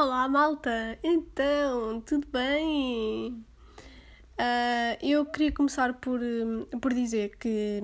Olá, malta! Então, tudo bem? Uh, eu queria começar por, por dizer que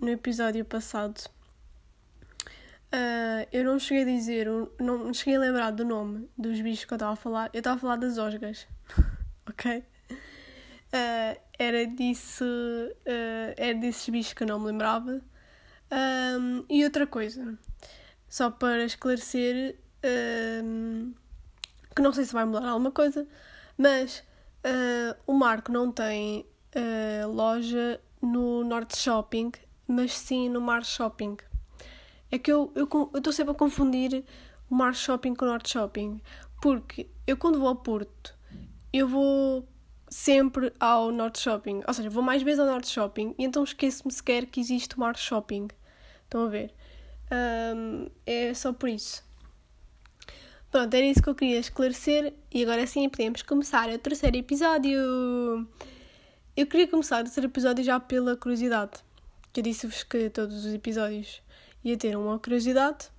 no episódio passado uh, eu não cheguei a dizer, não cheguei a lembrar do nome dos bichos que eu estava a falar. Eu estava a falar das osgas, ok? Uh, era disso, era desses bichos que eu não me lembrava. E outra coisa, só para esclarecer, que não sei se vai mudar alguma coisa, mas uh, o Marco não tem uh, loja no Norte Shopping, mas sim no Mar Shopping. É que eu estou sempre a confundir o Mar Shopping com o Norte Shopping, porque eu quando vou ao Porto, eu vou sempre ao Norte Shopping, ou seja, vou mais vezes ao Norte Shopping e então esqueço-me sequer que existe o Mar Shopping. Estão a ver? Um, é só por isso. Pronto, era isso que eu queria esclarecer e agora sim podemos começar o terceiro episódio. Eu queria começar o terceiro episódio já pela curiosidade, que eu disse-vos que todos os episódios ia ter uma curiosidade.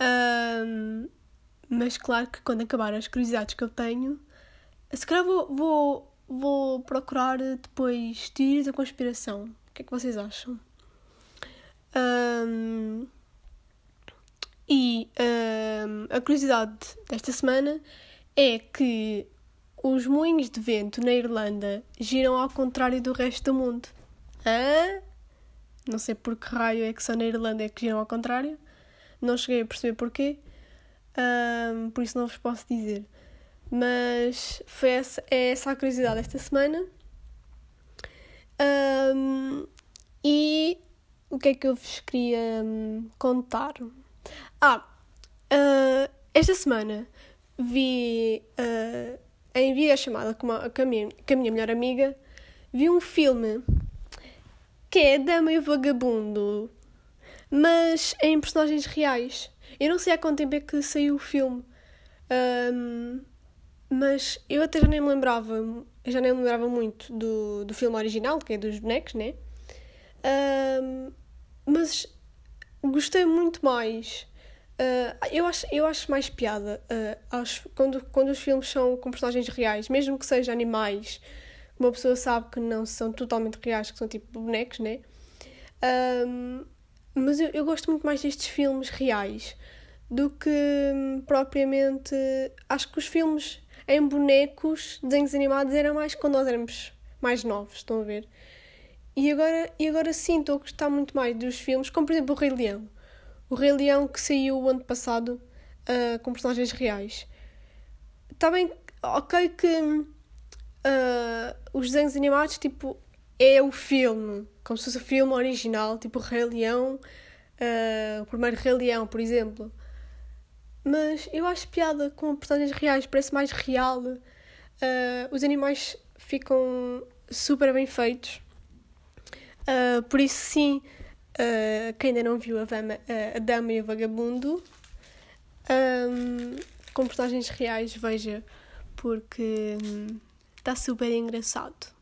Um, mas claro que quando acabar as curiosidades que eu tenho, se calhar vou, vou, vou procurar depois teorias da conspiração. O que é que vocês acham? Um, e um, a curiosidade desta semana é que os moinhos de vento na Irlanda giram ao contrário do resto do mundo. Hã? Não sei por que raio é que só na Irlanda é que giram ao contrário. Não cheguei a perceber porquê. Um, por isso não vos posso dizer. Mas foi essa, é essa a curiosidade desta semana. Um, e o que é que eu vos queria hum, contar? Ah, uh, esta semana vi uh, em videochamada com, uma, com, a minha, com a minha melhor amiga, vi um filme que é Dama e o Vagabundo, mas em personagens reais. Eu não sei há quanto tempo é que saiu o filme, um, mas eu até já nem me lembrava, já nem me lembrava muito do, do filme original, que é dos bonecos, né? Um, mas gostei muito mais. Uh, eu, acho, eu acho mais piada uh, acho, quando, quando os filmes são com personagens reais, mesmo que sejam animais, uma pessoa sabe que não são totalmente reais, que são tipo bonecos, né? Um, mas eu, eu gosto muito mais destes filmes reais do que hum, propriamente. Acho que os filmes em bonecos, desenhos animados, era mais quando nós éramos mais novos, estão a ver? E agora, e agora sim, estou a gostar muito mais dos filmes, como por exemplo o Rei Leão. O Rei Leão que saiu o ano passado uh, com personagens reais. Está bem, ok que uh, os desenhos animados, tipo, é o filme, como se fosse o filme original, tipo o Rei Leão, uh, o primeiro Rei Leão, por exemplo. Mas eu acho piada com personagens reais, parece mais real. os animais ficam super bem feitos. Uh, por isso, sim, uh, quem ainda não viu a, Vama, uh, a Dama e o Vagabundo, um, com personagens reais, veja, porque está um, super engraçado.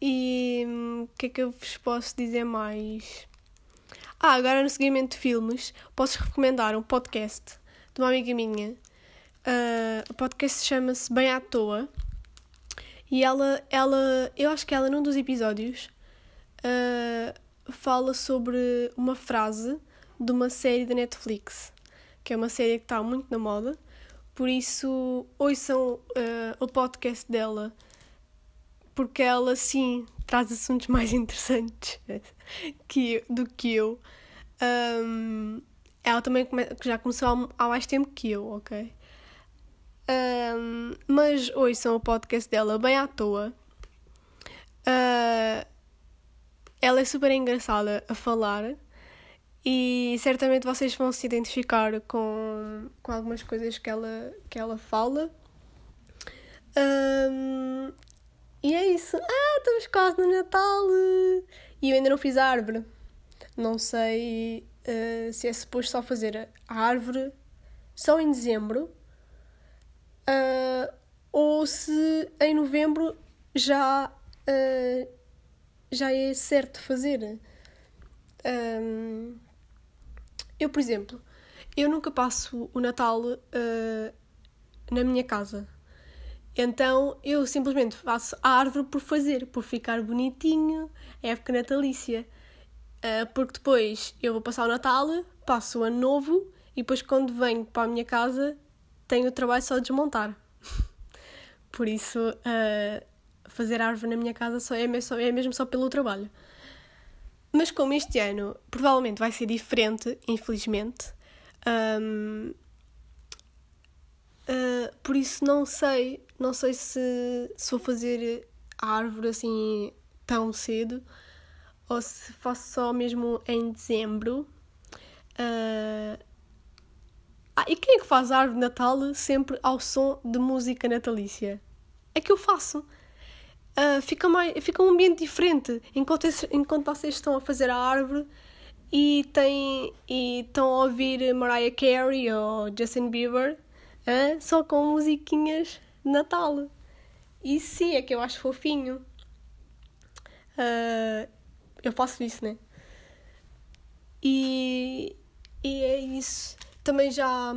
E o um, que é que eu vos posso dizer mais? Ah, agora no seguimento de filmes, posso recomendar um podcast de uma amiga minha. o podcast chama-se Bem à Toa. E ela, ela, eu acho que ela num dos episódios uh, fala sobre uma frase de uma série da Netflix, que é uma série que está muito na moda. Por isso, ouçam uh, o podcast dela, porque ela sim traz assuntos mais interessantes que, do que eu. Um, ela também come, já começou há, mais tempo que eu, ok? Um, mas ouçam o podcast dela bem à toa. Uh, ela é super engraçada a falar e certamente vocês vão se identificar com, com algumas coisas que ela, que ela fala. Um, e é isso. Ah, estamos quase no Natal! E eu ainda não fiz a árvore. Não sei uh, se é suposto só fazer a árvore só em dezembro uh, ou se em novembro já uh, já é certo fazer. Um, eu, por exemplo, eu nunca passo o Natal uh, na minha casa. Então eu simplesmente faço a árvore por fazer, por ficar bonitinho, é época natalícia. Uh, porque depois eu vou passar o Natal, passo o Ano Novo e depois quando venho para a minha casa tenho o trabalho só de desmontar. por isso, uh, fazer árvore na minha casa só é, mesmo, é mesmo só pelo trabalho. Mas como este ano provavelmente vai ser diferente, infelizmente, um, uh, por isso não sei, não sei se, se vou fazer a árvore assim tão cedo ou se faço só mesmo em dezembro. Uh, ah, e quem é que faz árvore de Natal sempre ao som de música natalícia? É que eu faço uh, fica, mais, fica um ambiente diferente enquanto, enquanto vocês estão a fazer a árvore e, tem, e estão a ouvir Mariah Carey ou Justin Bieber uh, só com musiquinhas de Natal. E sim, é que eu acho fofinho. Uh, eu faço isso, né? E, e é isso. Também já,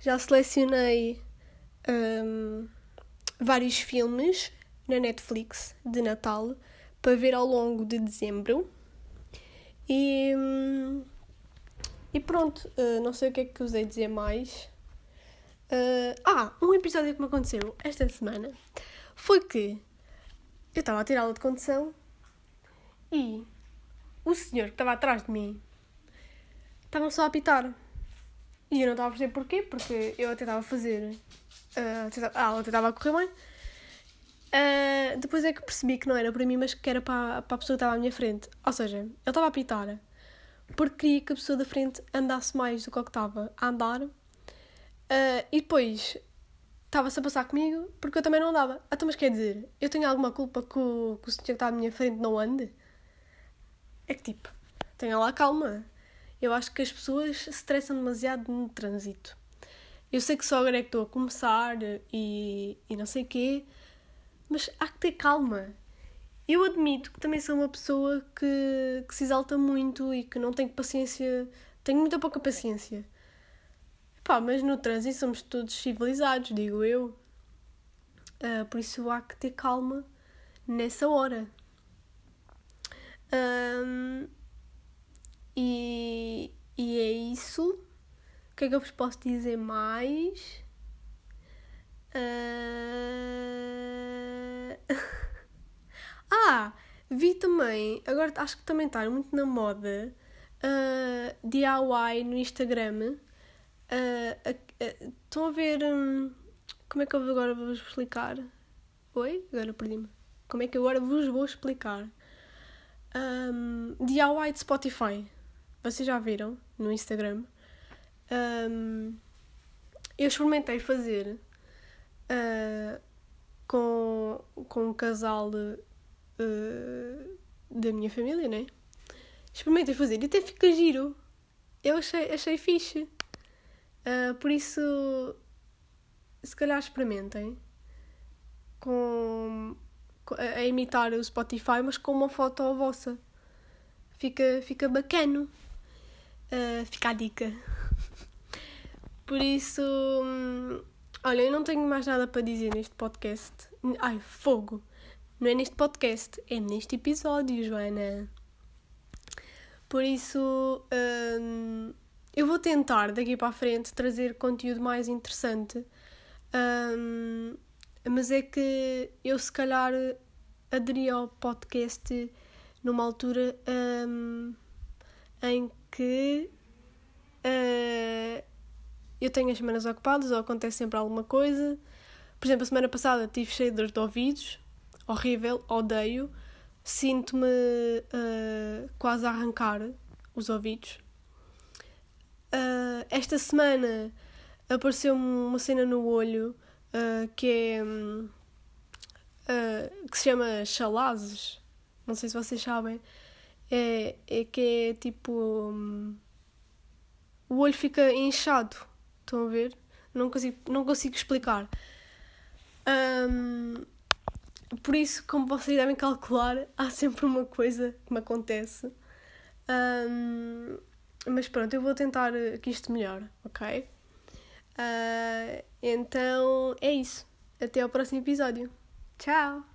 já selecionei um, vários filmes na Netflix de Natal para ver ao longo de dezembro. E, e pronto, uh, não sei o que é que usei dizer mais. Uh, ah, um episódio que me aconteceu esta semana foi que eu estava a tirar aula de condução e o senhor que estava atrás de mim estava só a apitar. E eu não estava a perceber porquê, porque eu até estava a fazer. Uh, a aula até estava a correr bem Uh, depois é que percebi que não era para mim, mas que era para, para a pessoa que estava à minha frente. Ou seja, eu estava a pitar porque queria que a pessoa da frente andasse mais do que o que estava a andar. Uh, e depois estava-se a passar comigo porque eu também não andava. Então, mas quer dizer, eu tenho alguma culpa que o, que o senhor que está à minha frente não ande? É que tipo, tenha lá calma. Eu acho que as pessoas se estressam demasiado no trânsito. Eu sei que só agora é que estou a começar e, e não sei o quê, mas há que ter calma. Eu admito que também sou uma pessoa que, que se exalta muito e que não tem paciência, tenho muita pouca paciência. Pá, mas no trânsito somos todos civilizados, digo eu. Uh, por isso há que ter calma nessa hora. Um, e, e é isso. O que é que eu vos posso dizer mais? Uh... ah, vi também, agora acho que também está muito na moda uh, ah, DIY no Instagram. Uh, estão a ver. Um, como é que eu agora vos explicar? Oi? Agora perdi-me. Como é que agora vos vou explicar? Um, DIY de Spotify. Vocês já viram no Instagram? Um, eu experimentei fazer uh, com, com um casal uh, da minha família, né? Experimentem fazer e até fica giro. Eu achei, achei fixe. Uh, por isso, se calhar experimentem com, com, a imitar o Spotify, mas com uma foto vossa. Fica, fica bacano. Uh, fica a dica. Por isso. Olha, eu não tenho mais nada para dizer neste podcast. Ai, fogo! Não é neste podcast, é neste episódio, Joana. Por isso, hum, eu vou tentar daqui para a frente trazer conteúdo mais interessante. Hum, mas é que eu, se calhar, aderi ao podcast numa altura hum, em que. Uh, eu tenho as semanas ocupadas ou acontece sempre alguma coisa. Por exemplo, a semana passada tive cheio de dor de ouvidos, horrível, odeio. Sinto-me uh, quase a arrancar os ouvidos. Uh, esta semana apareceu-me uma cena no olho uh, que é. que se chama chalazes. Não sei se vocês sabem. É, é que é tipo. Um, o olho fica inchado Estão a ver? Não consigo, não consigo explicar. Um, por isso, como vocês devem calcular, há sempre uma coisa que me acontece. Um, mas pronto, eu vou tentar que isto melhore, ok? Uh, então é isso. Até ao próximo episódio. Tchau!